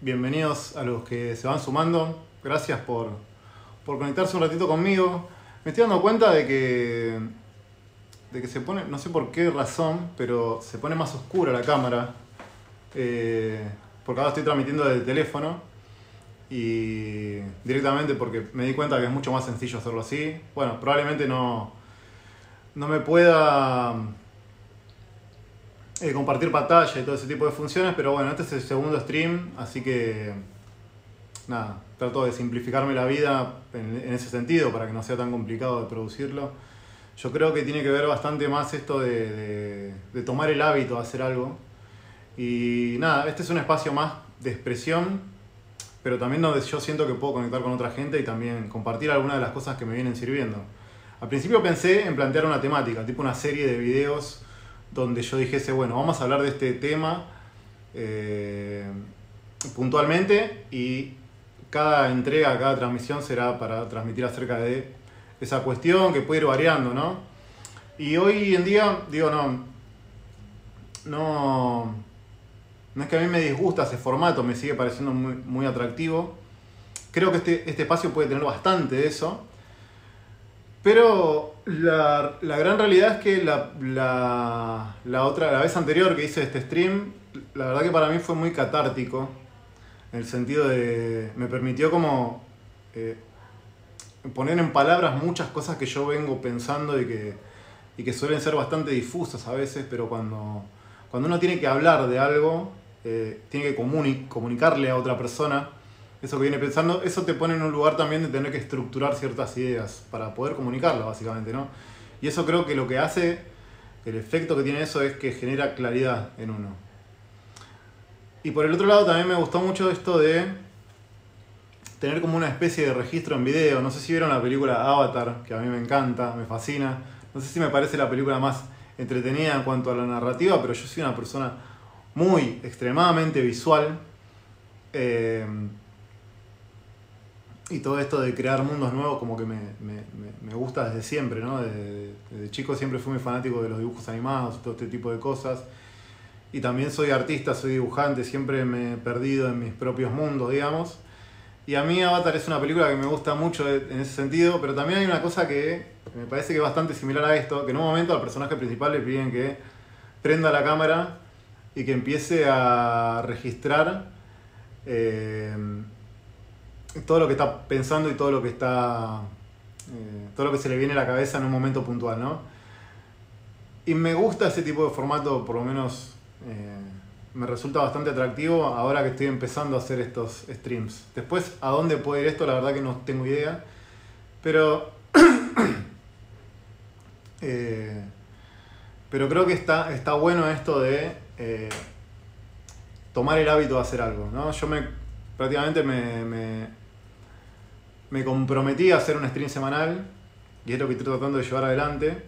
bienvenidos a los que se van sumando. Gracias por, por conectarse un ratito conmigo. Me estoy dando cuenta de que, de que se pone, no sé por qué razón, pero se pone más oscura la cámara. Eh, porque ahora estoy transmitiendo desde el teléfono y directamente porque me di cuenta que es mucho más sencillo hacerlo así. Bueno, probablemente no, no me pueda eh, compartir pantalla y todo ese tipo de funciones, pero bueno, este es el segundo stream, así que nada, trato de simplificarme la vida en, ese sentido para que no sea tan complicado de producirlo. Yo creo que tiene que ver bastante más esto de, de tomar el hábito de hacer algo. Y nada, este es un espacio más de expresión, pero también donde yo siento que puedo conectar con otra gente y también compartir algunas de las cosas que me vienen sirviendo. Al principio pensé en plantear una temática, tipo una serie de videos donde yo dijese, bueno, vamos a hablar de este tema eh, puntualmente y cada entrega, cada transmisión será para transmitir acerca de esa cuestión que puede ir variando, ¿no? Y hoy en día, digo, no, no, no es que a mí me disgusta ese formato, me sigue pareciendo muy, muy atractivo. Creo que este, este espacio puede tener bastante de eso. Pero la, gran realidad es que la, otra, la vez anterior que hice este stream, la verdad que para mí fue muy catártico. En el sentido de. me permitió como. Eh, poner en palabras muchas cosas que yo vengo pensando y que, y que suelen ser bastante difusas a veces, pero cuando, cuando uno tiene que hablar de algo, eh, tiene que comunicarle a otra persona eso que viene pensando, eso te pone en un lugar también de tener que estructurar ciertas ideas para poder comunicarlas, básicamente, ¿no? Y eso creo que lo que hace, el efecto que tiene eso es que genera claridad en uno. Y por el otro lado también me gustó mucho esto de tener como una especie de registro en video. No sé si vieron la película Avatar, que a mí me encanta, me fascina. No sé si me parece la película más entretenida en cuanto a la narrativa, pero yo soy una persona muy, extremadamente visual. Eh, y todo esto de crear mundos nuevos como que me, gusta desde siempre, ¿no? Desde, chico siempre fui muy fanático de los dibujos animados, todo este tipo de cosas. Y también soy artista, soy dibujante, siempre me he perdido en mis propios mundos, digamos. Y a mí Avatar es una película que me gusta mucho en ese sentido, pero también hay una cosa que me parece que es bastante similar a esto, que en un momento al personaje principal le piden que prenda la cámara y que empiece a registrar eh, todo lo que está pensando y todo lo que está. Eh, todo lo que se le viene a la cabeza en un momento puntual, ¿no? Y me gusta ese tipo de formato, por lo menos eh, me resulta bastante atractivo ahora que estoy empezando a hacer estos streams. Después, ¿a dónde puede ir esto? La verdad que no tengo idea. Pero. Eh, pero creo que está, está bueno esto de tomar el hábito de hacer algo, ¿no? Yo me prácticamente me, me comprometí a hacer un stream semanal y es lo que estoy tratando de llevar adelante.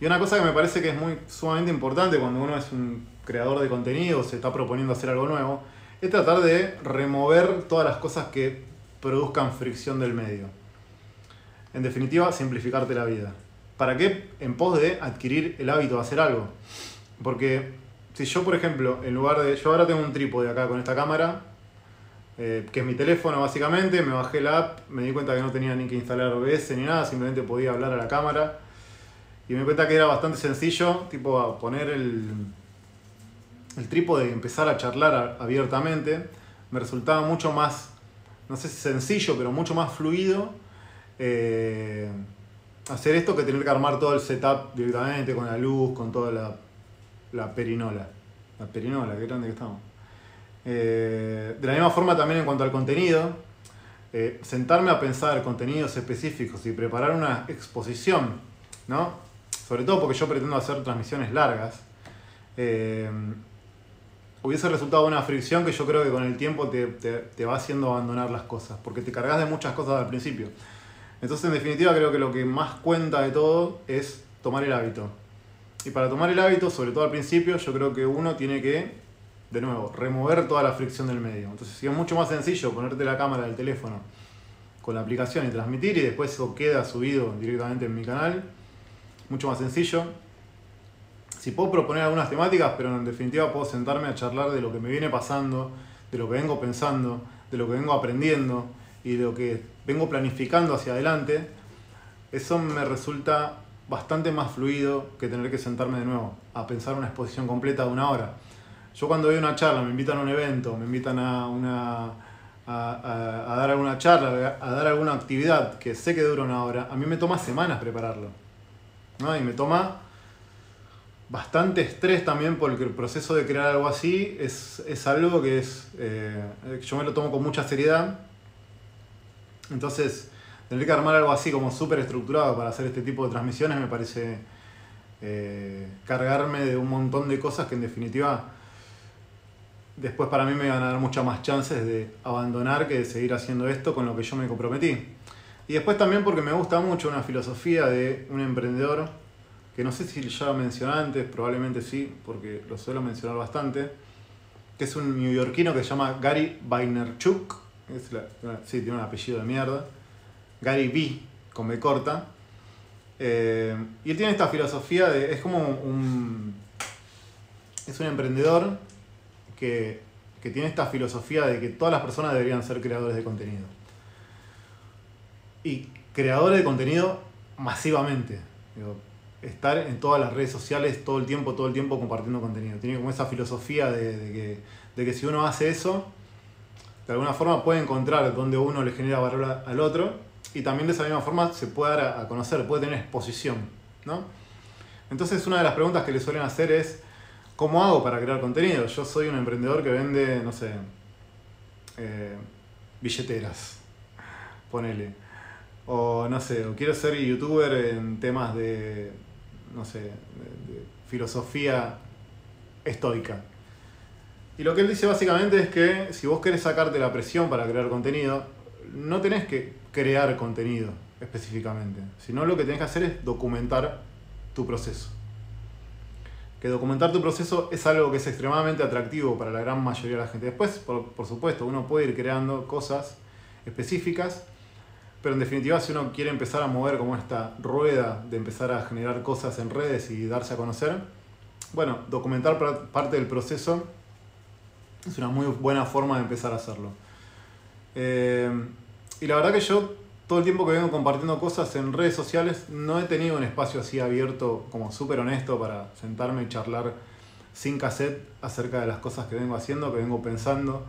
Y una cosa que me parece que es muy sumamente importante cuando uno es un creador de contenido, se está proponiendo hacer algo nuevo, es tratar de remover todas las cosas que produzcan fricción del medio. En definitiva, simplificarte la vida. ¿Para qué? En pos de adquirir el hábito de hacer algo. Porque si yo, por ejemplo, en lugar de... Yo ahora tengo un trípode acá con esta cámara, eh, que es mi teléfono básicamente, me bajé la app, me di cuenta que no tenía ni que instalar OBS ni nada, simplemente podía hablar a la cámara. Y me di cuenta que era bastante sencillo, tipo poner el, el trípode y empezar a charlar abiertamente. Me resultaba mucho más, no sé si sencillo, pero mucho más fluido eh, hacer esto que tener que armar todo el setup directamente con la luz, con toda la, la perinola. La perinola, qué grande que estamos. Eh, de la misma forma también en cuanto al contenido, eh, sentarme a pensar contenidos específicos y preparar una exposición, ¿no? Sobre todo porque yo pretendo hacer transmisiones largas, eh, hubiese resultado una fricción que yo creo que con el tiempo te, te, va haciendo abandonar las cosas, porque te cargas de muchas cosas al principio. Entonces, en definitiva, creo que lo que más cuenta de todo es tomar el hábito. Y para tomar el hábito, sobre todo al principio, yo creo que uno tiene que de nuevo, remover toda la fricción del medio. Entonces, si es mucho más sencillo ponerte la cámara del teléfono con la aplicación y transmitir y después eso queda subido directamente en mi canal, mucho más sencillo. Si puedo proponer algunas temáticas, pero en definitiva puedo sentarme a charlar de lo que me viene pasando, de lo que vengo pensando, de lo que vengo aprendiendo y de lo que vengo planificando hacia adelante, eso me resulta bastante más fluido que tener que sentarme de nuevo a pensar una exposición completa de una hora. Yo cuando doy una charla, me invitan a un evento, me invitan a, una, a, dar alguna charla, a dar alguna actividad que sé que dura una hora, a mí me toma semanas prepararlo. ¿no? Y me toma bastante estrés también porque el proceso de crear algo así es, algo que es, eh, yo me lo tomo con mucha seriedad. Entonces, tener que armar algo así como súper estructurado para hacer este tipo de transmisiones me parece eh, cargarme de un montón de cosas que en definitiva después para mí me van a dar muchas más chances de abandonar que de seguir haciendo esto con lo que yo me comprometí. Y después también porque me gusta mucho una filosofía de un emprendedor que no sé si ya lo mencioné antes, probablemente sí, porque lo suelo mencionar bastante, que es un neoyorquino que se llama Gary Vaynerchuk, es sí, tiene un apellido de mierda, Gary B, con B corta, eh, y él tiene esta filosofía de, es como un, es un emprendedor que, que tiene esta filosofía de que todas las personas deberían ser creadores de contenido. Y creadores de contenido masivamente. Estar en todas las redes sociales todo el tiempo, todo el tiempo compartiendo contenido. Tiene como esa filosofía de, que, si uno hace eso, de alguna forma puede encontrar donde uno le genera valor al otro y también de esa misma forma se puede dar a conocer, puede tener exposición. ¿no? Entonces una de las preguntas que le suelen hacer es, ¿cómo hago para crear contenido? Yo soy un emprendedor que vende, no sé, eh, billeteras, ponele. O no sé, o quiero ser youtuber en temas de no sé, filosofía estoica. Y lo que él dice básicamente es que si vos querés sacarte la presión para crear contenido, no tenés que crear contenido específicamente, sino lo que tenés que hacer es documentar tu proceso. Que documentar tu proceso es algo que es extremadamente atractivo para la gran mayoría de la gente. Después, por, por supuesto, uno puede ir creando cosas específicas pero en definitiva, si uno quiere empezar a mover como esta rueda de empezar a generar cosas en redes y darse a conocer, bueno, documentar parte del proceso es una muy buena forma de empezar a hacerlo. Eh, y la verdad que yo todo el tiempo que vengo compartiendo cosas en redes sociales no he tenido un espacio así abierto como súper honesto para sentarme y charlar sin cassette acerca de las cosas que vengo haciendo, que vengo pensando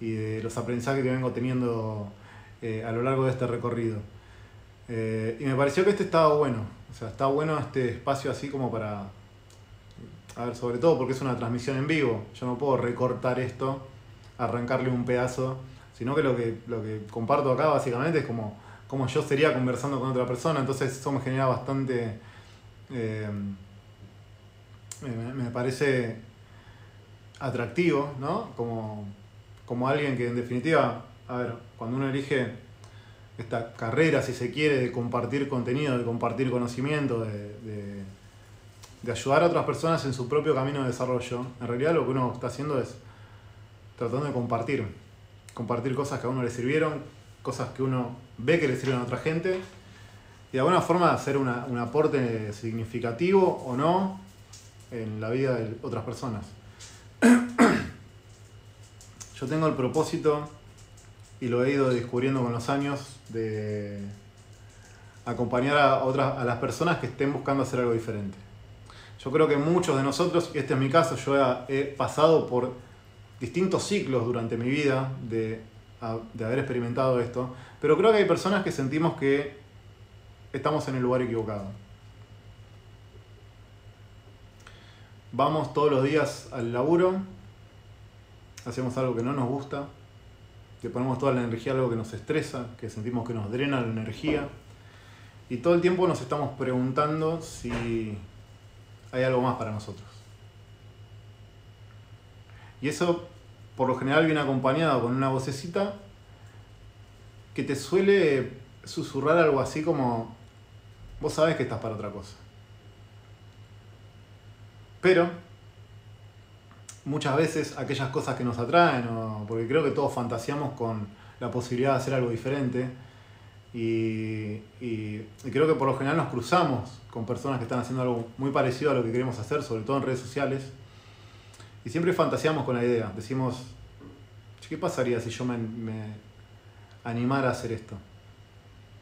y de los aprendizajes que vengo teniendo eh, a lo largo de este recorrido. Eh, y me pareció que este estaba bueno, o sea, está bueno este espacio así como para, a ver, sobre todo porque es una transmisión en vivo, yo no puedo recortar esto, arrancarle un pedazo, sino que lo que, lo que comparto acá básicamente es como, como yo sería conversando con otra persona, entonces eso me genera bastante, eh, me, parece atractivo, ¿no? Como, como alguien que en definitiva a ver, cuando uno elige esta carrera, si se quiere, de compartir contenido, de compartir conocimiento, de, ayudar a otras personas en su propio camino de desarrollo, en realidad lo que uno está haciendo es tratando de compartir. Compartir cosas que a uno le sirvieron, cosas que uno ve que le sirven a otra gente, y de alguna forma hacer un aporte significativo o no en la vida de otras personas. Yo tengo el propósito y lo he ido descubriendo con los años de acompañar a otras a las personas que estén buscando hacer algo diferente. Yo creo que muchos de nosotros, este es mi caso, yo he, pasado por distintos ciclos durante mi vida de, de haber experimentado esto, pero creo que hay personas que sentimos que estamos en el lugar equivocado. Vamos todos los días al laburo, hacemos algo que no nos gusta, que ponemos toda la energía a algo que nos estresa, que sentimos que nos drena la energía. Y todo el tiempo nos estamos preguntando si hay algo más para nosotros. Y eso por lo general viene acompañado con una vocecita que te suele susurrar algo así como, vos sabés que estás para otra cosa. Pero muchas veces aquellas cosas que nos atraen, porque creo que todos fantaseamos con la posibilidad de hacer algo diferente. Y, creo que por lo general nos cruzamos con personas que están haciendo algo muy parecido a lo que queremos hacer, sobre todo en redes sociales. Y siempre fantaseamos con la idea. Decimos, ¿qué pasaría si yo me, animara a hacer esto?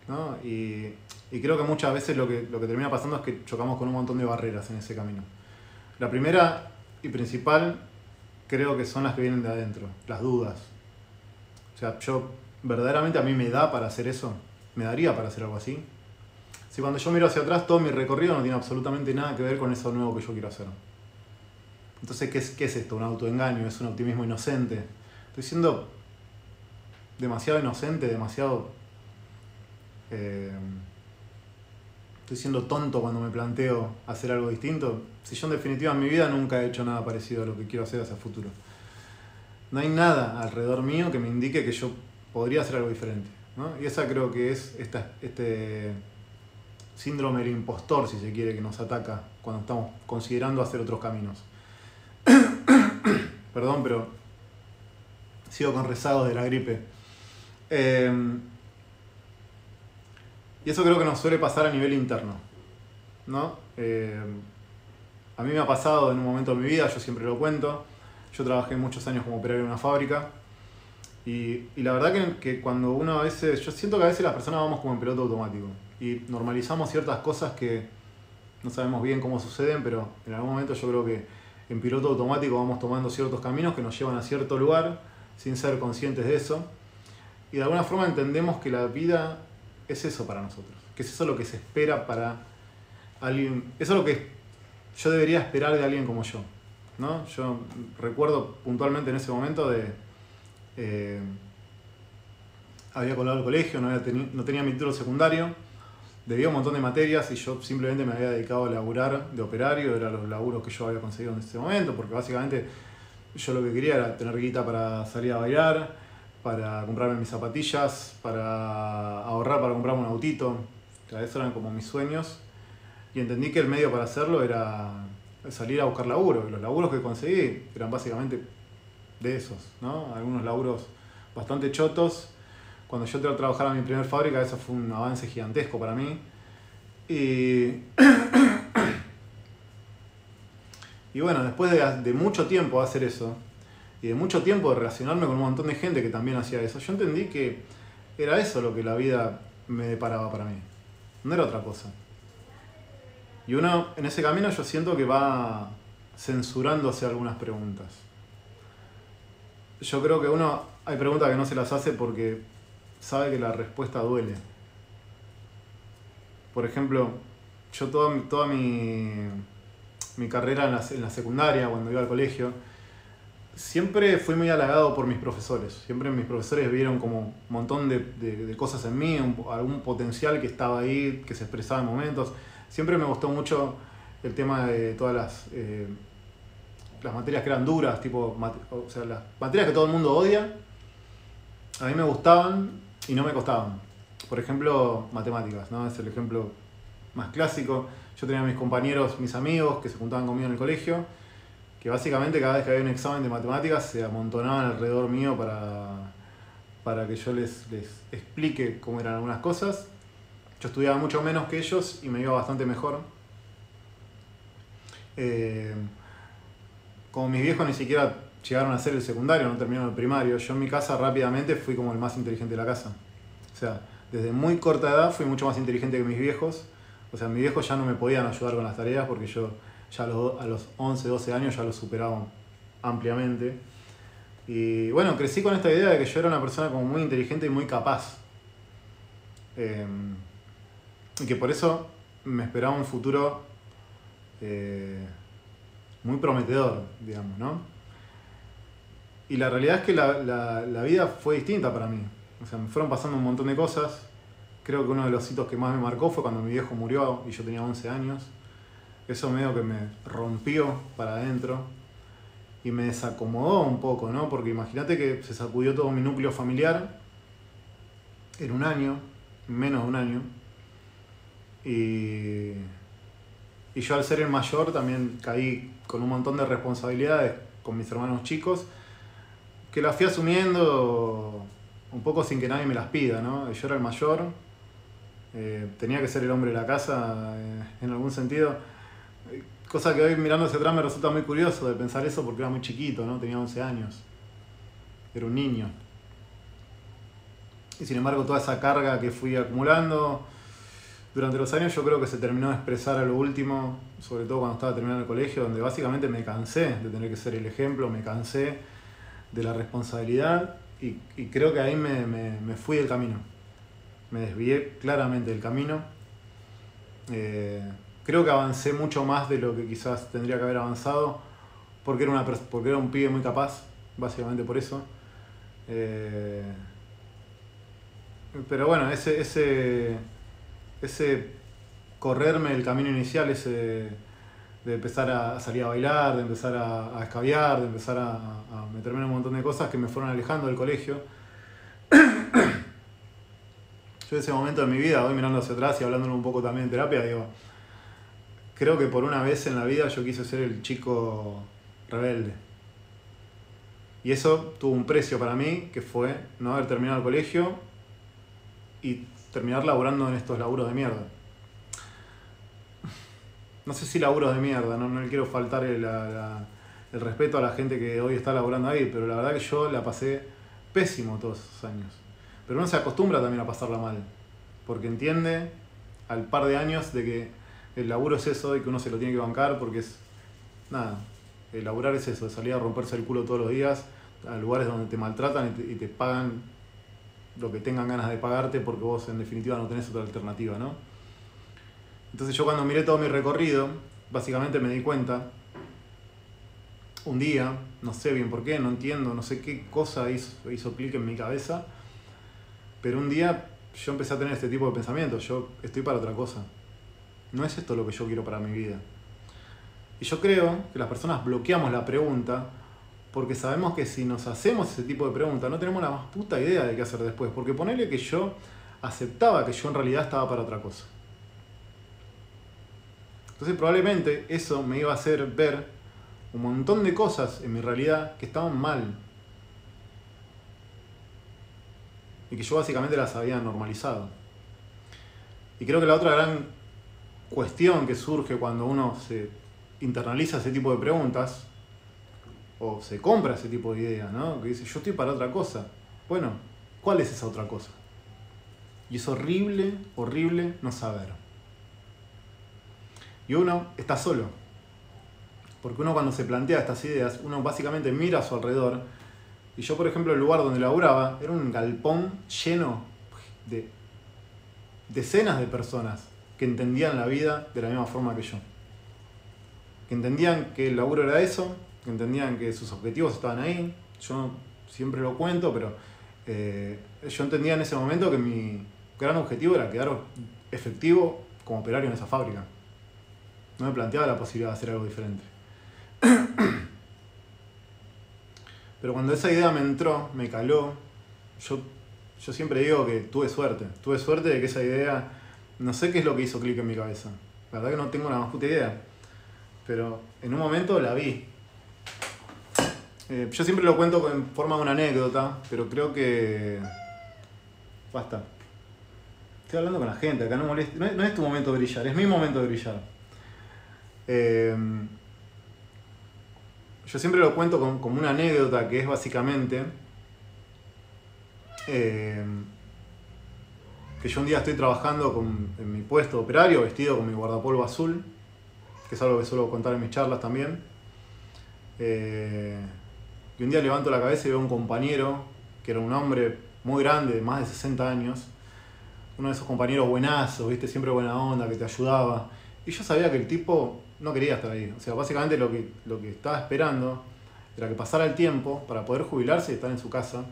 ¿No? Y, y creo que muchas veces lo que, lo que termina pasando es que chocamos con un montón de barreras en ese camino. La primera y principal creo que son las que vienen de adentro, las dudas. O sea, yo verdaderamente a mí me da para hacer eso, me daría para hacer algo así. Si cuando yo miro hacia atrás todo mi recorrido no tiene absolutamente nada que ver con eso nuevo que yo quiero hacer. Entonces, ¿qué es, qué es esto? ¿Un autoengaño? ¿Es un optimismo inocente? Estoy siendo demasiado inocente, demasiado... Eh, estoy siendo tonto cuando me planteo hacer algo distinto. Si yo en definitiva en mi vida nunca he hecho nada parecido a lo que quiero hacer hacia el futuro. No hay nada alrededor mío que me indique que yo podría hacer algo diferente. ¿no? Y esa creo que es esta, este síndrome del impostor, si se quiere, que nos ataca cuando estamos considerando hacer otros caminos. Perdón, pero sigo con rezagos de la gripe. Eh, y eso creo que nos suele pasar a nivel interno. ¿no? Eh, a mí me ha pasado en un momento de mi vida, yo siempre lo cuento. Yo trabajé muchos años como operario en una fábrica. Y, la verdad que, que, cuando uno a veces, yo siento que a veces las personas vamos como en piloto automático. Y normalizamos ciertas cosas que no sabemos bien cómo suceden, pero en algún momento yo creo que en piloto automático vamos tomando ciertos caminos que nos llevan a cierto lugar sin ser conscientes de eso. Y de alguna forma entendemos que la vida es eso para nosotros, que es eso lo que se espera para alguien, eso es lo que yo debería esperar de alguien como yo. ¿no? Yo recuerdo puntualmente en ese momento de... Eh, había colado el colegio, no, no tenía mi título secundario, debía un montón de materias y yo simplemente me había dedicado a laburar de operario, eran los laburos que yo había conseguido en ese momento, porque básicamente yo lo que quería era tener guita para salir a bailar, para comprarme mis zapatillas, para ahorrar para comprarme un autito. O esos eran como mis sueños. Y entendí que el medio para hacerlo era salir a buscar laburo. Y los laburos que conseguí eran básicamente de esos, ¿no? Algunos laburos bastante chotos. Cuando yo entré a trabajar a mi primer fábrica, eso fue un avance gigantesco para mí. Y, y bueno, después de, de mucho tiempo hacer eso, y de mucho tiempo de relacionarme con un montón de gente que también hacía eso, yo entendí que era eso lo que la vida me deparaba para mí. No era otra cosa. Y uno en ese camino yo siento que va censurándose algunas preguntas. Yo creo que uno hay preguntas que no se las hace porque sabe que la respuesta duele. Por ejemplo, yo toda, toda mi, mi carrera en la, en la secundaria, cuando iba al colegio, siempre fui muy halagado por mis profesores. Siempre mis profesores vieron como un montón de, cosas en mí, algún potencial que estaba ahí, que se expresaba en momentos. Siempre me gustó mucho el tema de todas las, eh, las materias que eran duras, tipo, o sea, las materias que todo el mundo odia, a mí me gustaban y no me costaban. Por ejemplo, matemáticas, ¿no? Es el ejemplo más clásico. Yo tenía mis compañeros, mis amigos que se juntaban conmigo en el colegio que básicamente cada vez que había un examen de matemáticas se amontonaban alrededor mío para, para que yo les, les explique cómo eran algunas cosas. Yo estudiaba mucho menos que ellos y me iba bastante mejor. Eh, como mis viejos ni siquiera llegaron a hacer el secundario, no terminaron el primario, yo en mi casa rápidamente fui como el más inteligente de la casa. O sea, desde muy corta edad fui mucho más inteligente que mis viejos. O sea, mis viejos ya no me podían ayudar con las tareas porque yo ya a los, 11, 12 años ya lo superaban ampliamente. Y bueno, crecí con esta idea de que yo era una persona como muy inteligente y muy capaz. Em, y que por eso me esperaba un futuro eh, muy prometedor, digamos, ¿no? Y la realidad es que la, la, vida fue distinta para mí. O sea, me fueron pasando un montón de cosas. Creo que uno de los hitos que más me marcó fue cuando mi viejo murió y yo tenía 11 años. Eso medio que me rompió para adentro y me desacomodó un poco, ¿no? Porque imagínate que se sacudió todo mi núcleo familiar en un año, menos de un año. Y, y yo al ser el mayor también caí con un montón de responsabilidades con mis hermanos chicos, que las fui asumiendo un poco sin que nadie me las pida, ¿no? Yo era el mayor, eh, tenía que ser el hombre de la casa eh, en algún sentido Cosa que hoy mirando hacia atrás me resulta muy curioso de pensar eso porque era muy chiquito, ¿no? Tenía 11 años. era un niño. Y sin embargo toda esa carga que fui acumulando durante los años yo creo que se terminó de expresar a lo último, sobre todo cuando estaba terminando el colegio, donde básicamente me cansé de tener que ser el ejemplo, me cansé de la responsabilidad y, creo que ahí me, fui del camino. Me desvié claramente del camino. Eh, creo que avancé mucho más de lo que quizás tendría que haber avanzado porque era, una, porque era un pibe muy capaz, básicamente por eso. Eh, pero bueno, ese, ese, ese correrme el camino inicial, ese de empezar a salir a bailar, de empezar a, a de empezar a, meterme en un montón de cosas que me fueron alejando del colegio. Yo en ese momento de mi vida, hoy mirando hacia atrás y hablándolo un poco también en terapia, digo, creo que por una vez en la vida yo quise ser el chico rebelde. Y eso tuvo un precio para mí, que fue no haber terminado el colegio y terminar laburando en estos laburos de mierda. No sé si laburos de mierda, no, le quiero faltar el, respeto a la gente que hoy está laburando ahí, pero la verdad que yo la pasé pésimo todos esos años. Pero uno se acostumbra también a pasarla mal, porque entiende al par de años de que el laburo es eso y que uno se lo tiene que bancar porque es, nada, el laburar es eso, salir a romperse el culo todos los días a lugares donde te maltratan y te, pagan lo que tengan ganas de pagarte porque vos en definitiva no tenés otra alternativa, ¿no? Entonces yo cuando miré todo mi recorrido, básicamente me di cuenta, un día, no sé bien por qué, no entiendo, no sé qué cosa hizo, hizo clic en mi cabeza, pero un día yo empecé a tener este tipo de pensamientos, yo estoy para otra cosa, no es esto lo que yo quiero para mi vida. Y yo creo que las personas bloqueamos la pregunta porque sabemos que si nos hacemos ese tipo de preguntas no tenemos la más puta idea de qué hacer después. Porque ponerle que yo aceptaba que yo en realidad estaba para otra cosa. Entonces probablemente eso me iba a hacer ver un montón de cosas en mi realidad que estaban mal. Y que yo básicamente las había normalizado. Y creo que la otra gran cuestión que surge cuando uno se internaliza ese tipo de preguntas, o se compra ese tipo de ideas, ¿no? Que dice, yo estoy para otra cosa. Bueno, ¿cuál es esa otra cosa? Y es horrible, horrible no saber. Y uno está solo. Porque uno cuando se plantea estas ideas, uno básicamente mira a su alrededor. Y yo, por ejemplo, el lugar donde laburaba era un galpón lleno de decenas de personas que entendían la vida de la misma forma que yo que entendían que el laburo era eso, que entendían que sus objetivos estaban ahí. Yo siempre lo cuento, pero eh, yo entendía en ese momento que mi gran objetivo era quedar efectivo como operario en esa fábrica. No me planteaba la posibilidad de hacer algo diferente. Pero cuando esa idea me entró, me caló, yo, yo siempre digo que tuve suerte. Tuve suerte de que esa idea, no sé qué es lo que hizo clic en mi cabeza. La verdad que no tengo la más puta idea pero en un momento la vi. Eh, yo siempre lo cuento en forma de una anécdota, pero creo que... Basta. Estoy hablando con la gente, acá no moleste. No es, tu momento de brillar, es mi momento de brillar. Eh, yo siempre lo cuento como una anécdota que es básicamente eh, que yo un día estoy trabajando en mi puesto operario vestido con mi guardapolvo azul que es algo que suelo contar en mis charlas también. Eh, y un día levanto la cabeza y veo un compañero, que era un hombre muy grande, de más de 60 años, uno de esos compañeros buenazos, ¿viste? siempre buena onda, que te ayudaba. Y yo sabía que el tipo no quería estar ahí. O sea, básicamente lo que, lo que estaba esperando era que pasara el tiempo para poder jubilarse y estar en su casa.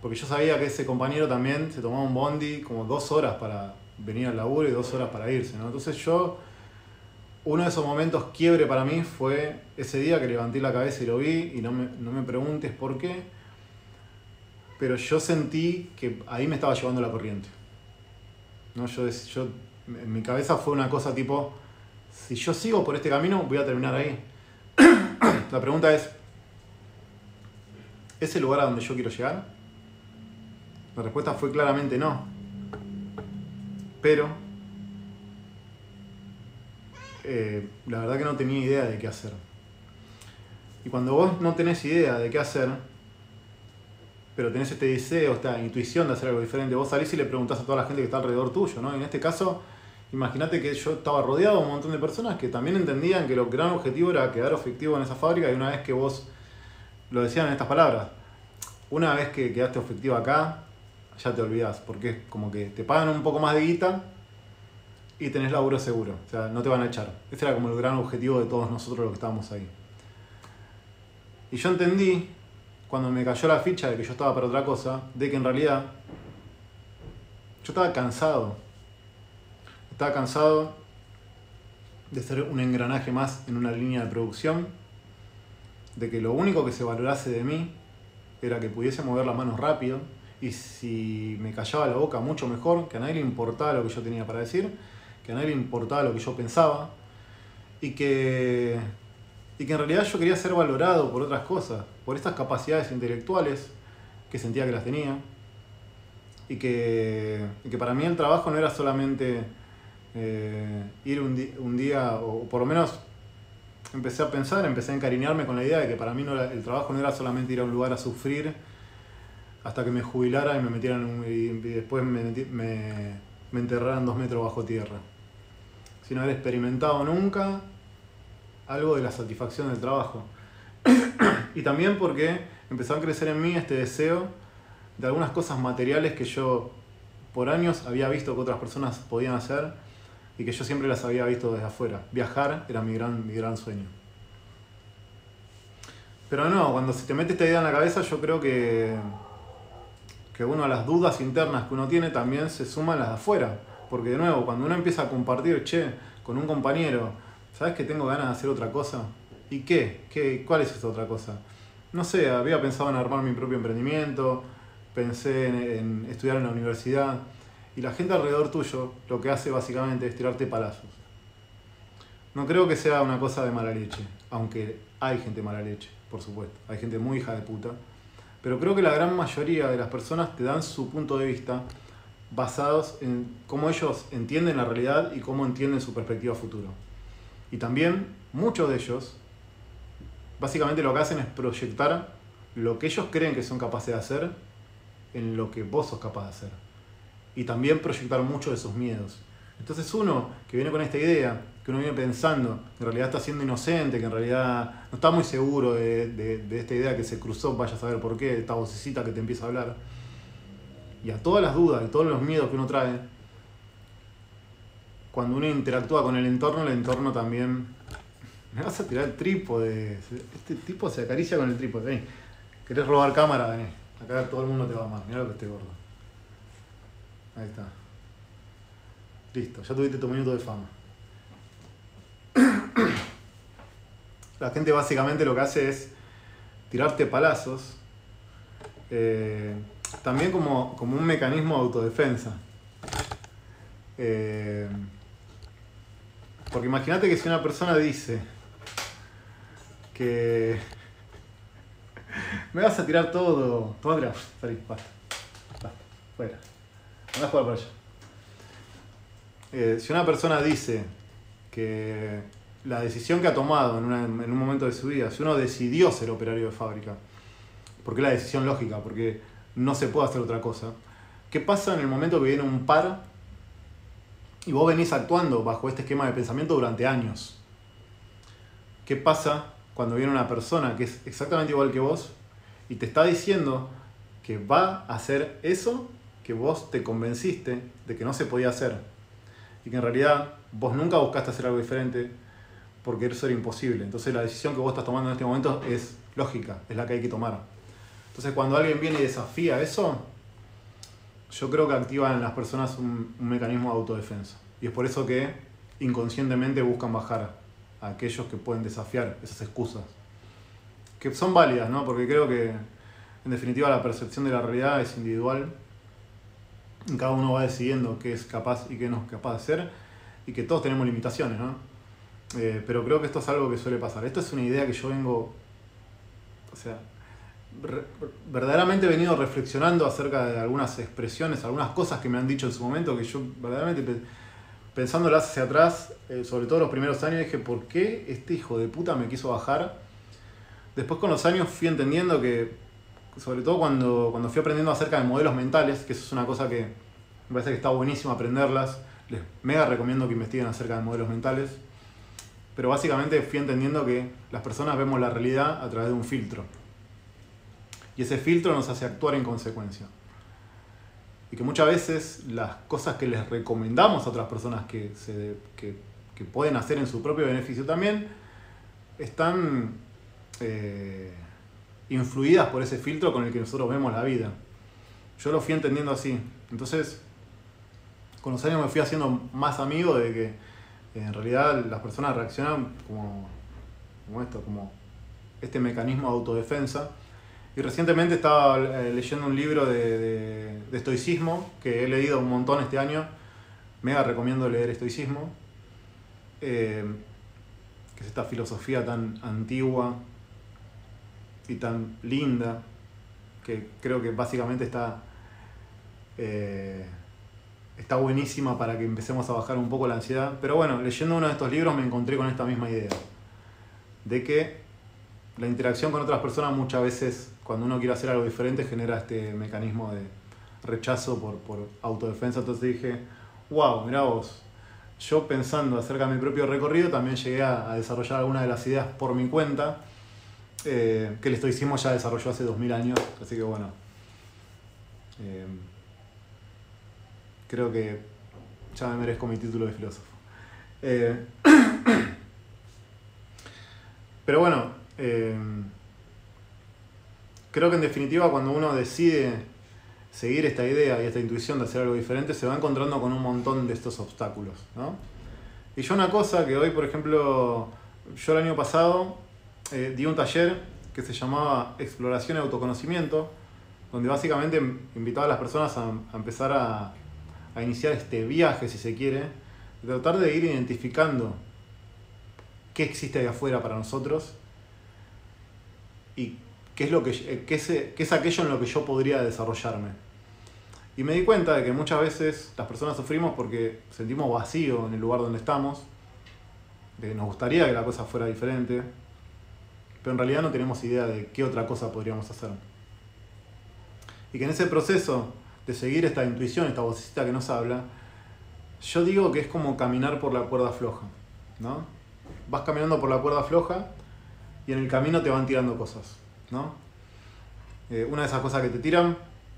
Porque yo sabía que ese compañero también se tomaba un bondi como dos horas para venir al laburo y dos horas para irse. ¿no? Entonces yo uno de esos momentos quiebre para mí fue ese día que levanté la cabeza y lo vi, y no me, preguntes por qué, pero yo sentí que ahí me estaba llevando la corriente. ¿No? Yo, yo, en mi cabeza fue una cosa tipo, si yo sigo por este camino, voy a terminar ahí. la pregunta es, ¿es el lugar a donde yo quiero llegar? La respuesta fue claramente no. Pero eh, la verdad que no tenía idea de qué hacer. Y cuando vos no tenés idea de qué hacer, pero tenés este deseo, esta intuición de hacer algo diferente. Vos salís y le preguntás a toda la gente que está alrededor tuyo, ¿no? Y en este caso, imagínate que yo estaba rodeado de un montón de personas que también entendían que lo gran objetivo era quedar efectivo en esa fábrica y una vez que vos lo decían en estas palabras, una vez que quedaste efectivo acá, ya te olvidás, porque es como que te pagan un poco más de guita y tenés laburo seguro, o sea, no te van a echar. Ese era como el gran objetivo de todos nosotros los que estábamos ahí. Y yo entendí, cuando me cayó la ficha de que yo estaba para otra cosa, de que en realidad yo estaba cansado. Estaba cansado de ser un engranaje más en una línea de producción, de que lo único que se valorase de mí era que pudiese mover las manos rápido y si me callaba la boca mucho mejor, que a nadie le importaba lo que yo tenía para decir, que a nadie le importaba lo que yo pensaba y que, y que en realidad yo quería ser valorado por otras cosas, por estas capacidades intelectuales que sentía que las tenía y que, que para mí el trabajo no era solamente eh, ir un, un, día, o por lo menos empecé a pensar, empecé a encariñarme con la idea de que para mí no el trabajo no era solamente ir a un lugar a sufrir hasta que me jubilara y me metieran y después me, me, me enterraran dos metros bajo tierra sin haber experimentado nunca algo de la satisfacción del trabajo. y también porque empezó a crecer en mí este deseo de algunas cosas materiales que yo por años había visto que otras personas podían hacer y que yo siempre las había visto desde afuera. Viajar era mi gran, mi gran sueño. Pero no, cuando se te mete esta idea en la cabeza, yo creo que, que uno a las dudas internas que uno tiene también se suman las de afuera. Porque de nuevo, cuando uno empieza a compartir, che, con un compañero, ¿sabes que tengo ganas de hacer otra cosa? ¿Y qué? ¿Qué ¿Cuál es esta otra cosa? No sé, había pensado en armar mi propio emprendimiento, pensé en, estudiar en la universidad, y la gente alrededor tuyo lo que hace básicamente es tirarte palazos. No creo que sea una cosa de mala leche, aunque hay gente mala leche, por supuesto, hay gente muy hija de puta, pero creo que la gran mayoría de las personas te dan su punto de vista basados en cómo ellos entienden la realidad y cómo entienden su perspectiva futuro. Y también muchos de ellos básicamente lo que hacen es proyectar lo que ellos creen que son capaces de hacer en lo que vos sos capaz de hacer. Y también proyectar muchos de sus miedos. Entonces uno que viene con esta idea, que uno viene pensando, que en realidad está siendo inocente, que en realidad no está muy seguro de, de esta idea que se cruzó, vaya a saber por qué, esta vocecita que te empieza a hablar, y a todas las dudas y todos los miedos que uno trae, cuando uno interactúa con el entorno, el entorno también. Me vas a tirar el trípode. Este tipo se acaricia con el trípode. Vení. ¿Querés robar cámara? Vení. Acá todo el mundo te va a amar. Lo que estoy gordo. Ahí está. Listo, ya tuviste tu minuto de fama. La gente básicamente lo que hace es tirarte palazos. Eh, también como, un mecanismo de autodefensa. Eh, porque imagínate que si una persona dice que me vas a tirar todo, atrás, salí, basta, basta, fuera, anda a jugar para allá. Eh, si una persona dice que la decisión que ha tomado en, en, un momento de su vida, si uno decidió ser operario de fábrica, porque es la decisión lógica, porque no se puede hacer otra cosa. ¿Qué pasa en el momento que viene un par y vos venís actuando bajo este esquema de pensamiento durante años? ¿Qué pasa cuando viene una persona que es exactamente igual que vos y te está diciendo que va a hacer eso vos te convenciste de que no se podía hacer? Y que en realidad vos nunca buscaste hacer algo diferente porque eso era imposible. Entonces la decisión que vos estás tomando en este momento es lógica, es la que hay que tomar. Entonces cuando alguien viene y desafía eso, yo creo que activa en las personas un, mecanismo de autodefensa. Y es por eso que inconscientemente buscan bajar a aquellos que pueden desafiar esas excusas. Que son válidas, ¿no? Porque creo que en definitiva la percepción de la realidad es individual. Cada uno va decidiendo qué es capaz y qué no es capaz de hacer. Y que todos tenemos limitaciones, ¿no? Eh, pero creo que esto es algo que suele pasar. Esto es una idea que yo vengo... O sea, verdaderamente he venido reflexionando acerca de algunas expresiones, algunas cosas que me han dicho en su momento, que yo verdaderamente pensándolas hacia atrás, eh, sobre todo los primeros años, dije, ¿por qué este hijo de puta me quiso bajar? Después con los años fui entendiendo que sobre todo cuando, cuando fui aprendiendo acerca de modelos mentales, que eso es una cosa que me parece que está buenísimo aprenderlas. Les mega recomiendo que investiguen acerca de modelos mentales. Pero básicamente fui entendiendo que las personas vemos la realidad a través de un filtro. Y ese filtro nos hace actuar en consecuencia. Y que muchas veces las cosas que les recomendamos a otras personas que, se, que, que pueden hacer en su propio beneficio también, están eh, influidas por ese filtro con el que nosotros vemos la vida. Yo lo fui entendiendo así. Entonces, con los años me fui haciendo más amigo de que en realidad las personas reaccionan como, como esto, como este mecanismo de autodefensa. Y recientemente estaba eh, leyendo un libro de, estoicismo que he leído un montón este año. Mega recomiendo leer estoicismo. Eh, que es esta filosofía tan antigua y tan linda, que creo que básicamente está, eh, está buenísima para que empecemos a bajar un poco la ansiedad. Pero bueno, leyendo uno de estos libros me encontré con esta misma idea, de que la interacción con otras personas muchas veces, cuando uno quiere hacer algo diferente, genera este mecanismo de rechazo por, por autodefensa. Entonces dije, wow, mirá vos, yo pensando acerca de mi propio recorrido también llegué a, desarrollar algunas de las ideas por mi cuenta, eh, que el estoicismo ya desarrolló hace 2000 años, así que bueno, eh, creo que ya me merezco mi título de filósofo. Eh, pero bueno, creo que en definitiva cuando uno decide seguir esta idea y esta intuición de hacer algo diferente, se va encontrando con un montón de estos obstáculos. ¿no? Y yo una cosa que hoy, por ejemplo, yo el año pasado eh, di un taller que se llamaba Exploración y Autoconocimiento, donde básicamente invitaba a las personas a, empezar a, iniciar este viaje, si se quiere, de tratar de ir identificando qué existe ahí afuera para nosotros y qué es, lo que, eh, qué es, qué es aquello en lo que yo podría desarrollarme. Y me di cuenta de que muchas veces las personas sufrimos porque sentimos vacío en el lugar donde estamos, de que nos gustaría que la cosa fuera diferente, pero en realidad no tenemos idea de qué otra cosa podríamos hacer. Y que en ese proceso de seguir esta intuición, esta vocecita que nos habla, yo digo que es como caminar por la cuerda floja, ¿no? Vas caminando por la cuerda floja y en el camino te van tirando cosas. ¿no? Eh, una de esas cosas que te tiran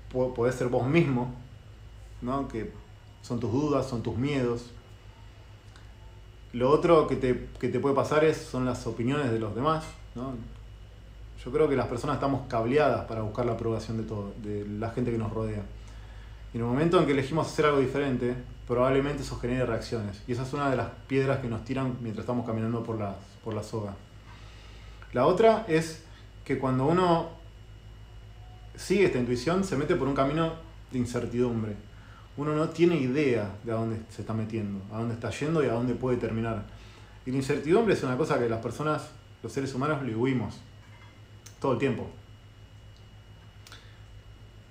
puede ser vos mismo, ¿no? Que son tus dudas, son tus miedos. Lo otro que te, puede pasar es, son las opiniones de los demás, Yo creo que las personas estamos cableadas para buscar la aprobación de todo, de la gente que nos rodea. Y en el momento en que elegimos hacer algo diferente, probablemente eso genere reacciones. Y esa es una de las piedras que nos tiran mientras estamos caminando por la, por la soga. La otra es que cuando uno sigue esta intuición se mete por un camino de incertidumbre. Uno no tiene idea de a dónde se está metiendo, a dónde está yendo y a dónde puede terminar. Y la incertidumbre es una cosa que las personas, los seres humanos, le huimos todo el tiempo.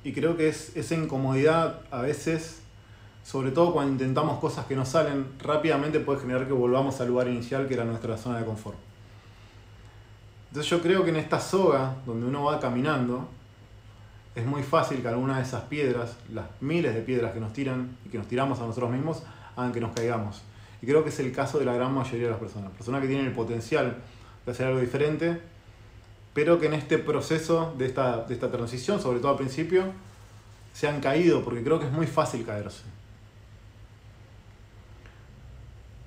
Y creo que es esa incomodidad a veces, sobre todo cuando intentamos cosas que no salen, rápidamente puede generar que volvamos al lugar inicial que era nuestra zona de confort. Entonces yo creo que en esta soga, donde uno va caminando, es muy fácil que alguna de esas piedras, las miles de piedras que nos tiran y que nos tiramos a nosotros mismos, hagan que nos caigamos. Y creo que es el caso de la gran mayoría de las personas. Personas que tienen el potencial de hacer algo diferente, pero que en este proceso de esta, de esta transición, sobre todo al principio, se han caído, porque creo que es muy fácil caerse.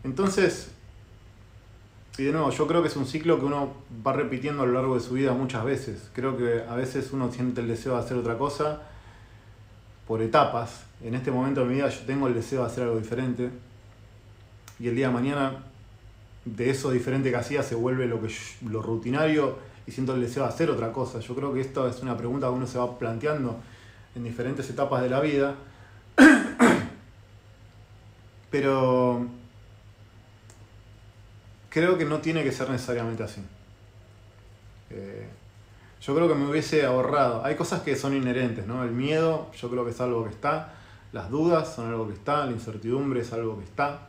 Entonces, y de nuevo, yo creo que es un ciclo que uno va repitiendo a lo largo de su vida muchas veces. Creo que a veces uno siente el deseo de hacer otra cosa por etapas. En este momento de mi vida yo tengo el deseo de hacer algo diferente. Y el día de mañana de eso diferente que hacía se vuelve lo, que lo rutinario y siento el deseo de hacer otra cosa. Yo creo que esto es una pregunta que uno se va planteando en diferentes etapas de la vida. Pero creo que no tiene que ser necesariamente así. Eh, yo creo que me hubiese ahorrado. Hay cosas que son inherentes, ¿no? El miedo, yo creo que es algo que está. Las dudas son algo que está. La incertidumbre es algo que está.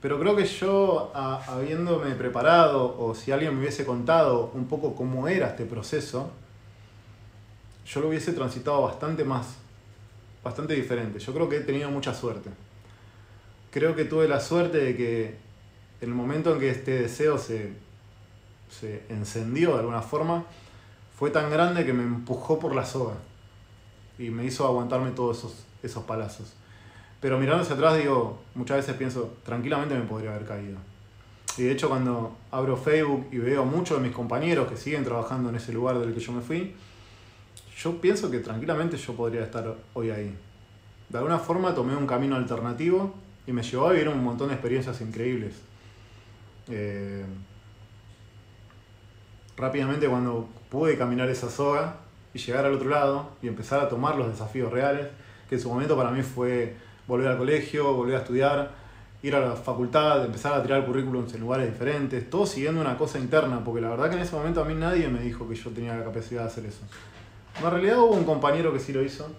Pero creo que yo, habiéndome preparado, o si alguien me hubiese contado un poco cómo era este proceso, yo lo hubiese transitado bastante más, bastante diferente. Yo creo que he tenido mucha suerte. Creo que tuve la suerte de que en el momento en que este deseo se, se encendió de alguna forma, fue tan grande que me empujó por la soga y me hizo aguantarme todos esos, esos palazos. Pero mirando hacia atrás, digo, muchas veces pienso, tranquilamente me podría haber caído. Y de hecho, cuando abro Facebook y veo muchos de mis compañeros que siguen trabajando en ese lugar del que yo me fui, yo pienso que tranquilamente yo podría estar hoy ahí. De alguna forma tomé un camino alternativo y me llevó a vivir un montón de experiencias increíbles. Eh, rápidamente cuando pude caminar esa soga y llegar al otro lado y empezar a tomar los desafíos reales, que en su momento para mí fue volver al colegio, volver a estudiar, ir a la facultad, empezar a tirar currículums en lugares diferentes, todo siguiendo una cosa interna, porque la verdad que en ese momento a mí nadie me dijo que yo tenía la capacidad de hacer eso. En realidad hubo un compañero que sí lo hizo,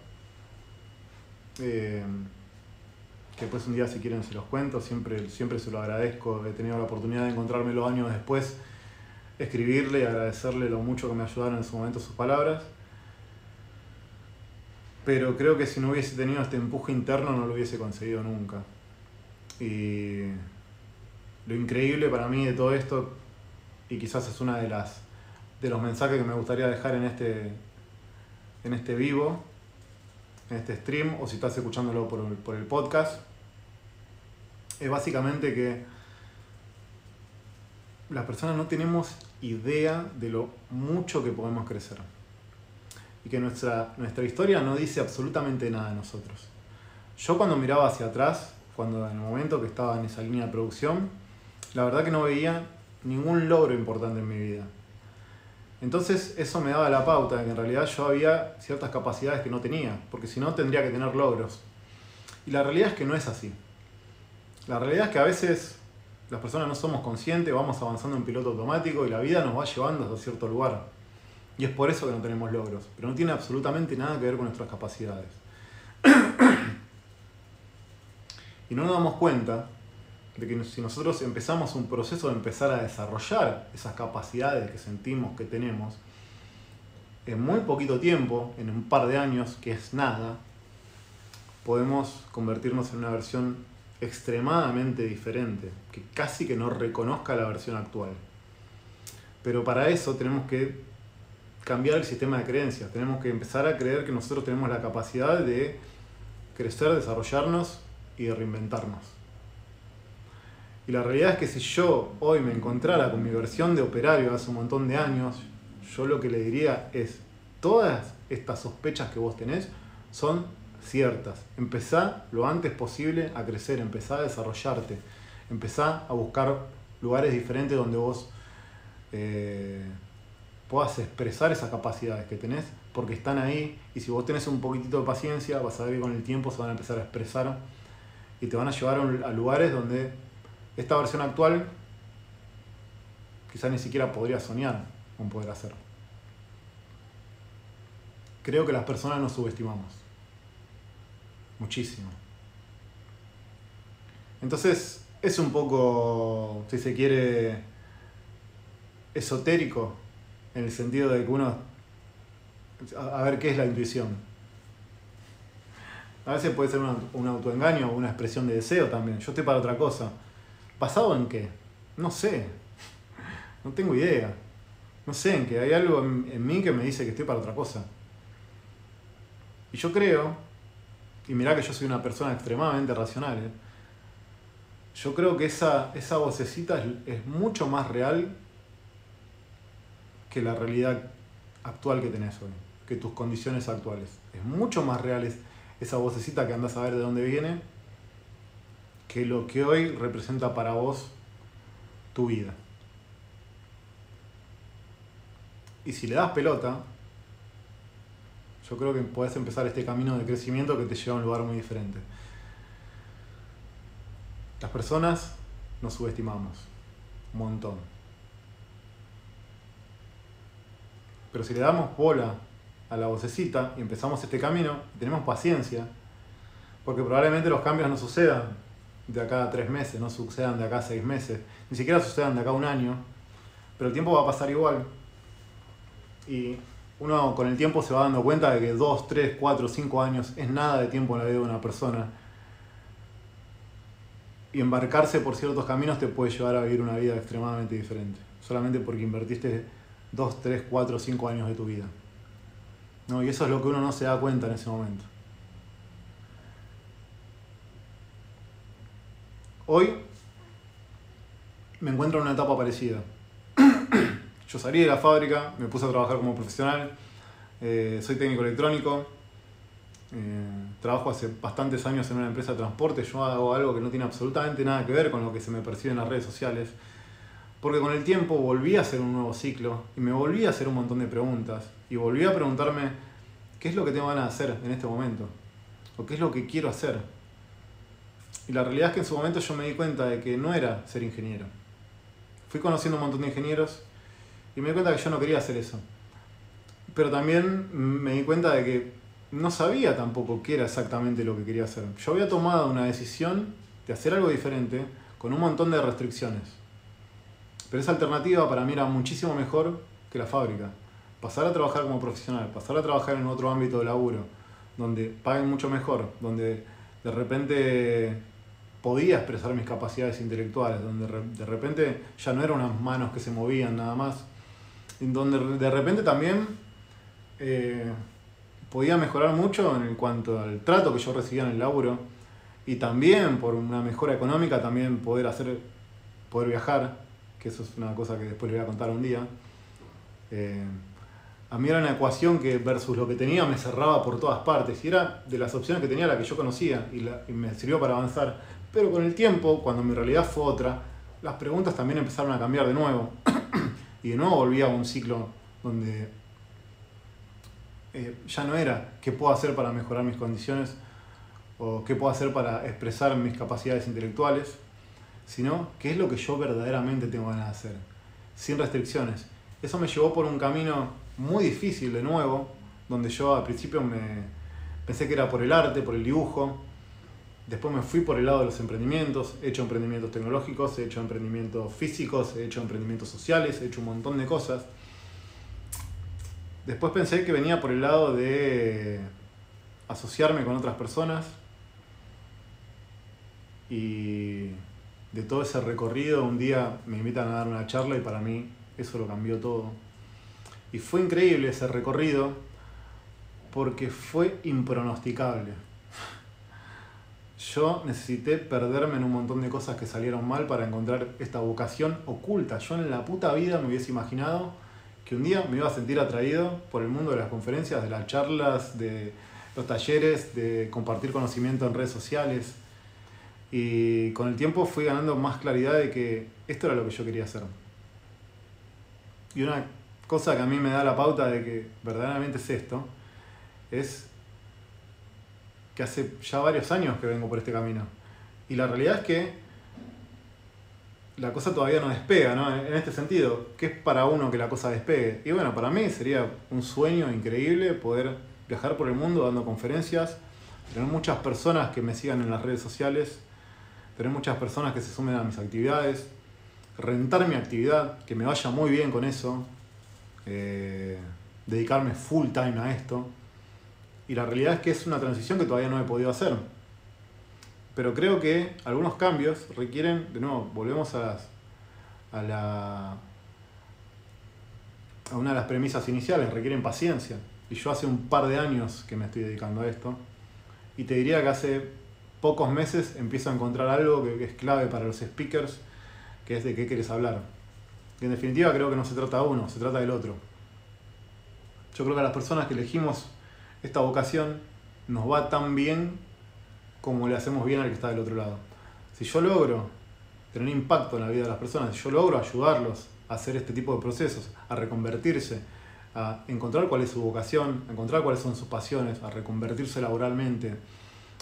eh, que después un día si quieren se los cuento, siempre, siempre se lo agradezco, he tenido la oportunidad de encontrarme los años después, escribirle y agradecerle lo mucho que me ayudaron en su momento sus palabras pero creo que si no hubiese tenido este empuje interno no lo hubiese conseguido nunca. Y lo increíble para mí de todo esto, y quizás es una de las de los mensajes que me gustaría dejar en este, en este vivo, en este stream, o si estás escuchándolo por, por el podcast, es básicamente que las personas no tenemos idea de lo mucho que podemos crecer y que nuestra, nuestra historia no dice absolutamente nada de nosotros. Yo cuando miraba hacia atrás, cuando en el momento que estaba en esa línea de producción, la verdad que no veía ningún logro importante en mi vida. Entonces eso me daba la pauta de que en realidad yo había ciertas capacidades que no tenía, porque si no tendría que tener logros. Y la realidad es que no es así. La realidad es que a veces las personas no somos conscientes, vamos avanzando en piloto automático y la vida nos va llevando hasta cierto lugar. Y es por eso que no tenemos logros, pero no tiene absolutamente nada que ver con nuestras capacidades. y no nos damos cuenta de que si nosotros empezamos un proceso de empezar a desarrollar esas capacidades que sentimos que tenemos, en muy poquito tiempo, en un par de años, que es nada, podemos convertirnos en una versión extremadamente diferente, que casi que no reconozca la versión actual. Pero para eso tenemos que cambiar el sistema de creencias. Tenemos que empezar a creer que nosotros tenemos la capacidad de crecer, desarrollarnos y de reinventarnos. Y la realidad es que si yo hoy me encontrara con mi versión de operario hace un montón de años, yo lo que le diría es, todas estas sospechas que vos tenés son ciertas. Empezá lo antes posible a crecer, empezá a desarrollarte, empezá a buscar lugares diferentes donde vos eh, puedas expresar esas capacidades que tenés, porque están ahí y si vos tenés un poquitito de paciencia, vas a ver que con el tiempo se van a empezar a expresar y te van a llevar a lugares donde esta versión actual quizás ni siquiera podría soñar con poder hacer. Creo que las personas nos subestimamos. Muchísimo. Entonces, es un poco, si se quiere, esotérico en el sentido de que uno, a, ver qué es la intuición. A veces puede ser un autoengaño o una expresión de deseo también. Yo estoy para otra cosa. ¿Basado en qué? No sé. No tengo idea. No sé en qué. Hay algo en, mí que me dice que estoy para otra cosa. Y yo creo, y mirá que yo soy una persona extremadamente racional, ¿eh? yo creo que esa, esa vocecita es mucho más real que la realidad actual que tenés hoy, que tus condiciones actuales. Es mucho más real esa vocecita que andas a ver de dónde viene que lo que hoy representa para vos tu vida. Y si le das pelota, yo creo que podés empezar este camino de crecimiento que te lleva a un lugar muy diferente. Las personas nos subestimamos un montón. Pero si le damos bola a la vocecita y empezamos este camino, tenemos paciencia, porque probablemente los cambios no sucedan de acá a tres meses, no sucedan de acá a seis meses, ni siquiera sucedan de acá a un año, pero el tiempo va a pasar igual. Y uno con el tiempo se va dando cuenta de que 2, 3, 4, 5 años es nada de tiempo en la vida de una persona. Y embarcarse por ciertos caminos te puede llevar a vivir una vida extremadamente diferente. Solamente porque invertiste 2, 3, 4, 5 años de tu vida. ¿No? Y eso es lo que uno no se da cuenta en ese momento. Hoy me encuentro en una etapa parecida. Yo salí de la fábrica, me puse a trabajar como profesional, eh, soy técnico electrónico, eh, trabajo hace bastantes años en una empresa de transporte, yo hago algo que no tiene absolutamente nada que ver con lo que se me percibe en las redes sociales, porque con el tiempo volví a hacer un nuevo ciclo y me volví a hacer un montón de preguntas y volví a preguntarme qué es lo que tengo ganas de hacer en este momento o qué es lo que quiero hacer. Y la realidad es que en su momento yo me di cuenta de que no era ser ingeniero. Fui conociendo un montón de ingenieros y me di cuenta que yo no quería hacer eso. Pero también me di cuenta de que no sabía tampoco qué era exactamente lo que quería hacer. Yo había tomado una decisión de hacer algo diferente con un montón de restricciones. Pero esa alternativa para mí era muchísimo mejor que la fábrica. Pasar a trabajar como profesional, pasar a trabajar en otro ámbito de laburo, donde paguen mucho mejor, donde de repente podía expresar mis capacidades intelectuales, donde de repente ya no eran unas manos que se movían nada más, donde de repente también eh, podía mejorar mucho en cuanto al trato que yo recibía en el laburo y también por una mejora económica también poder hacer poder viajar que eso es una cosa que después les voy a contar un día. Eh, a mí era una ecuación que versus lo que tenía me cerraba por todas partes y era de las opciones que tenía la que yo conocía y, y me sirvió para avanzar. Pero con el tiempo cuando mi realidad fue otra las preguntas también empezaron a cambiar de nuevo. Y de nuevo volví a un ciclo donde eh, ya no era qué puedo hacer para mejorar mis condiciones o qué puedo hacer para expresar mis capacidades intelectuales, sino qué es lo que yo verdaderamente tengo ganas de hacer, sin restricciones. Eso me llevó por un camino muy difícil de nuevo, donde yo al principio me pensé que era por el arte, por el dibujo, después me fui por el lado de los emprendimientos, he hecho emprendimientos tecnológicos, he hecho emprendimientos físicos, he hecho emprendimientos sociales, he hecho un montón de cosas. Después pensé que venía por el lado de asociarme con otras personas y de todo ese recorrido un día me invitan a dar una charla y para mí eso lo cambió todo. Y fue increíble ese recorrido porque fue impronosticable. Yo necesité perderme en un montón de cosas que salieron mal para encontrar esta vocación oculta. Yo en la puta vida me hubiese imaginado que un día me iba a sentir atraído por el mundo de las conferencias, de las charlas, de los talleres, de compartir conocimiento en redes sociales. Y con el tiempo fui ganando más claridad de que esto era lo que yo quería hacer. Y una cosa que a mí me da la pauta de que verdaderamente es esto, es que hace ya varios años que vengo por este camino. Y la realidad es que la cosa todavía no despega, ¿no? En este sentido, ¿qué es para uno que la cosa despegue? Y bueno, para mí sería un sueño increíble poder viajar por el mundo dando conferencias, tener muchas personas que me sigan en las redes sociales, tener muchas personas que se sumen a mis actividades, rentar mi actividad, que me vaya muy bien con eso, eh, dedicarme full time a esto. Y la realidad es que es una transición que todavía no he podido hacer pero creo que algunos cambios requieren, de nuevo, volvemos a, a, la, a una de las premisas iniciales, requieren paciencia. Y yo hace un par de años que me estoy dedicando a esto. Y te diría que hace pocos meses empiezo a encontrar algo que, es clave para los speakers, que es de qué quieres hablar. Y en definitiva creo que no se trata de uno, se trata del otro. Yo creo que a las personas que elegimos esta vocación nos va tan bien como le hacemos bien al que está del otro lado. Si yo logro tener impacto en la vida de las personas, si yo logro ayudarlos a hacer este tipo de procesos, a reconvertirse, a encontrar cuál es su vocación, a encontrar cuáles son sus pasiones, a reconvertirse laboralmente,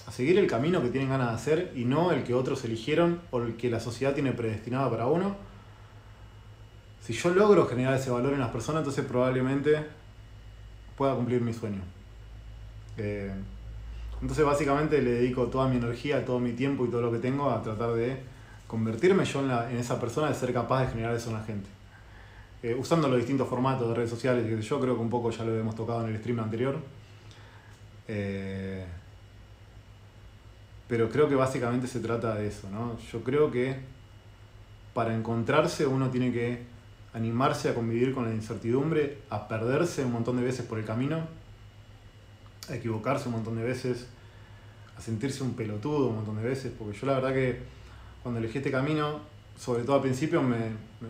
a seguir el camino que tienen ganas de hacer y no el que otros eligieron o el que la sociedad tiene predestinado para uno. Si yo logro generar ese valor en las personas, entonces probablemente pueda cumplir mi sueño. Eh, entonces básicamente le dedico toda mi energía, todo mi tiempo y todo lo que tengo a tratar de convertirme yo en, esa persona de ser capaz de generar eso en la gente. eh, usando los distintos formatos de redes sociales, que yo creo que un poco ya lo hemos tocado en el stream anterior. Eh, pero creo que básicamente se trata de eso, ¿no? Yo creo que para encontrarse uno tiene que animarse a convivir con la incertidumbre, a perderse un montón de veces por el camino, a equivocarse un montón de veces, a sentirse un pelotudo un montón de veces, porque yo la verdad que cuando elegí este camino, sobre todo al principio, me,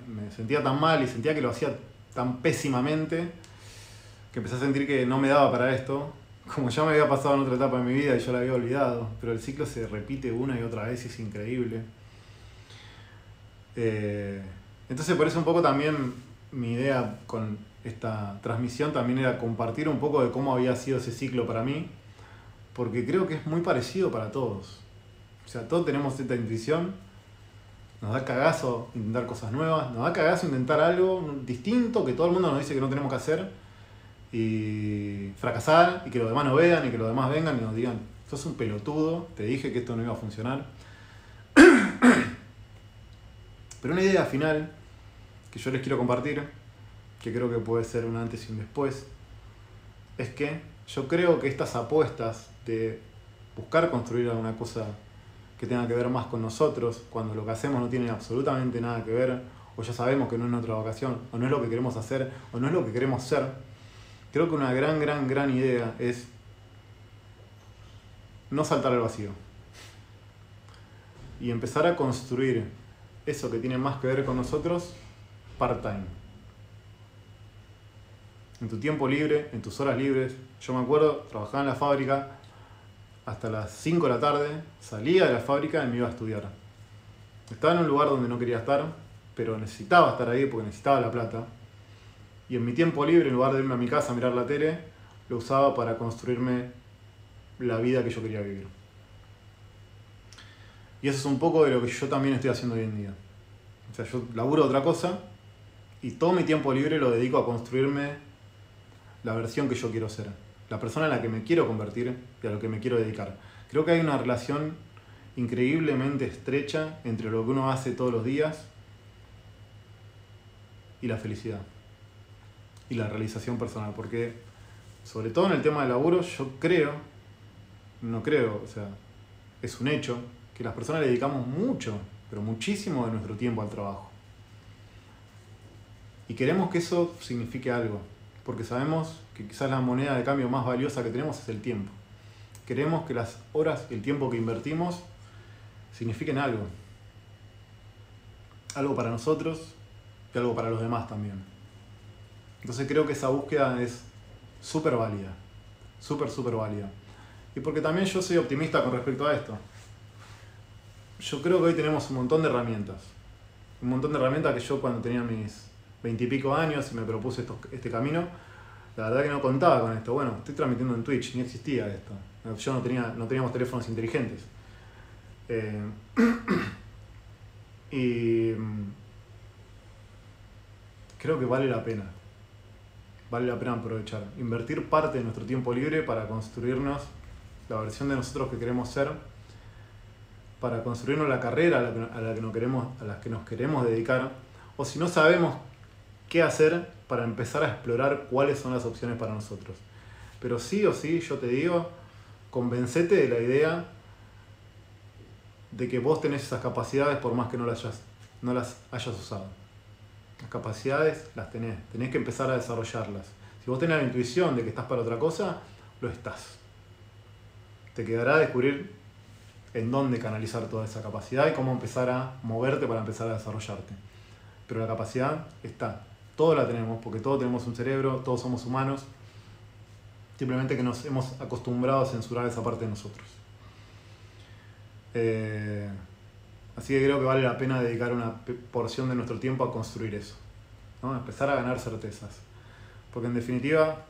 me sentía tan mal y sentía que lo hacía tan pésimamente que empecé a sentir que no me daba para esto, como ya me había pasado en otra etapa de mi vida y yo la había olvidado, pero el ciclo se repite una y otra vez y es increíble. Eh, entonces por eso un poco también mi idea con esta transmisión también era compartir un poco de cómo había sido ese ciclo para mí, porque creo que es muy parecido para todos. O sea, todos tenemos esta intuición, nos da cagazo intentar cosas nuevas, nos da cagazo intentar algo distinto que todo el mundo nos dice que no tenemos que hacer y fracasar y que los demás no vean y que los demás vengan y nos digan, sos un pelotudo, te dije que esto no iba a funcionar. Pero una idea final que yo les quiero compartir, que creo que puede ser un antes y un después, es que yo creo que estas apuestas de buscar construir alguna cosa que tenga que ver más con nosotros, cuando lo que hacemos no tiene absolutamente nada que ver, o ya sabemos que no es nuestra vocación, o no es lo que queremos hacer, o no es lo que queremos ser, creo que una gran, gran, gran idea es no saltar al vacío y empezar a construir eso que tiene más que ver con nosotros, part-time. En tu tiempo libre, en tus horas libres. Yo me acuerdo, trabajaba en la fábrica hasta las 5 de la tarde, salía de la fábrica y me iba a estudiar. Estaba en un lugar donde no quería estar, pero necesitaba estar ahí porque necesitaba la plata. Y en mi tiempo libre, en lugar de irme a mi casa a mirar la tele, lo usaba para construirme la vida que yo quería vivir. Y eso es un poco de lo que yo también estoy haciendo hoy en día. O sea, yo laburo otra cosa y todo mi tiempo libre lo dedico a construirme la versión que yo quiero ser, la persona en la que me quiero convertir y a lo que me quiero dedicar. Creo que hay una relación increíblemente estrecha entre lo que uno hace todos los días y la felicidad y la realización personal, porque sobre todo en el tema del laburo yo creo, no creo, o sea, es un hecho, que las personas le dedicamos mucho, pero muchísimo de nuestro tiempo al trabajo. Y queremos que eso signifique algo, porque sabemos que quizás la moneda de cambio más valiosa que tenemos es el tiempo. Queremos que las horas y el tiempo que invertimos signifiquen algo. Algo para nosotros y algo para los demás también. Entonces creo que esa búsqueda es súper válida, súper, súper válida. Y porque también yo soy optimista con respecto a esto yo creo que hoy tenemos un montón de herramientas. Un montón de herramientas que yo cuando tenía mis veintipico años y me propuse este camino, la verdad que no contaba con esto. Bueno, estoy transmitiendo en Twitch, ni existía esto. Yo no, tenía, no teníamos teléfonos inteligentes. Eh, y mm, creo que vale la pena. Vale la pena aprovechar. Invertir parte de nuestro tiempo libre para construirnos la versión de nosotros que queremos ser para construirnos la carrera a la, que, nos queremos, a la que nos queremos dedicar, o si no sabemos qué hacer para empezar a explorar cuáles son las opciones para nosotros. Pero sí o sí, yo te digo, convencete de la idea de que vos tenés esas capacidades por más que no las hayas, no las hayas usado. Las capacidades las tenés, tenés que empezar a desarrollarlas. Si vos tenés la intuición de que estás para otra cosa, lo estás. Te quedará descubrir en dónde canalizar toda esa capacidad y cómo empezar a moverte para empezar a desarrollarte. Pero la capacidad está, todos la tenemos, porque todos tenemos un cerebro, todos somos humanos, simplemente que nos hemos acostumbrado a censurar esa parte de nosotros. Eh, así que creo que vale la pena dedicar una porción de nuestro tiempo a construir eso, ¿no? empezar a ganar certezas. Porque en definitiva,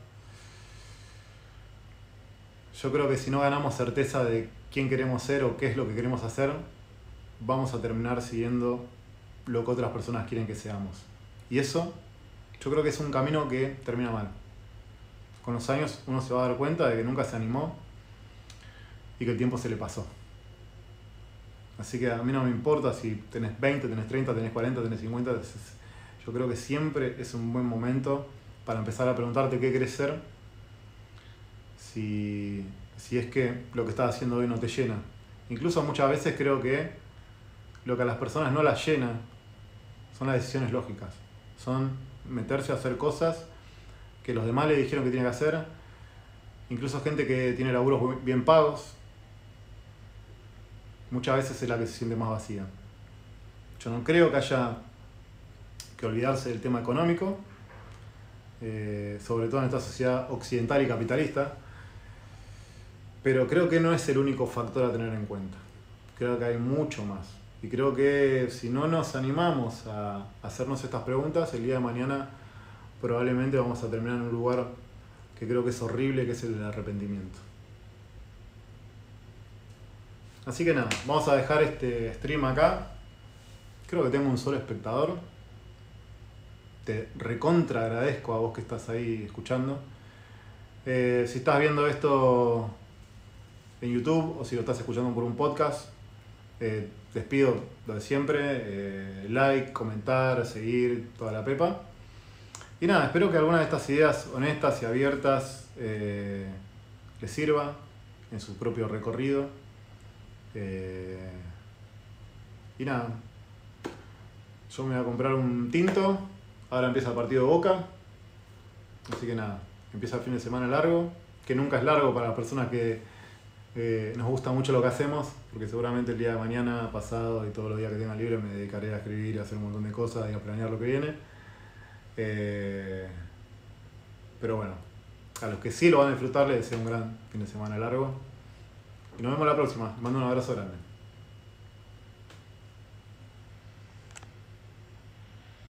yo creo que si no ganamos certeza de quién queremos ser o qué es lo que queremos hacer, vamos a terminar siguiendo lo que otras personas quieren que seamos. Y eso yo creo que es un camino que termina mal. Con los años uno se va a dar cuenta de que nunca se animó y que el tiempo se le pasó. Así que a mí no me importa si tenés 20, tenés 30, tenés 40, tenés 50. Yo creo que siempre es un buen momento para empezar a preguntarte qué querés ser, si, si es que lo que estás haciendo hoy no te llena. Incluso muchas veces creo que lo que a las personas no las llena son las decisiones lógicas. Son meterse a hacer cosas que los demás le dijeron que tiene que hacer. Incluso gente que tiene laburos bien pagos. Muchas veces es la que se siente más vacía. Yo no creo que haya que olvidarse del tema económico, eh, sobre todo en esta sociedad occidental y capitalista, pero creo que no es el único factor a tener en cuenta. Creo que hay mucho más. Y creo que si no nos animamos a hacernos estas preguntas, el día de mañana probablemente vamos a terminar en un lugar que creo que es horrible, que es el del arrepentimiento. Así que nada, vamos a dejar este stream acá. Creo que tengo un solo espectador. Te recontra agradezco a vos que estás ahí escuchando. Eh, si estás viendo esto en YouTube o si lo estás escuchando por un podcast, eh, pido lo de siempre, eh, like, comentar, seguir, toda la pepa. Y nada, espero que alguna de estas ideas honestas y abiertas les sirva en su propio recorrido. Y nada, yo me voy a comprar un tinto. Ahora empieza el partido de Boca. Así que nada, empieza el fin de semana largo, que nunca es largo para las personas que eh, nos gusta mucho lo que hacemos, porque seguramente el día de mañana, pasado y todos los días que tenga libre me dedicaré a escribir, a hacer un montón de cosas y a planear lo que viene. Eh, pero bueno, a los que sí lo van a disfrutar les deseo un gran fin de semana largo. Y nos vemos la próxima. mando un abrazo grande.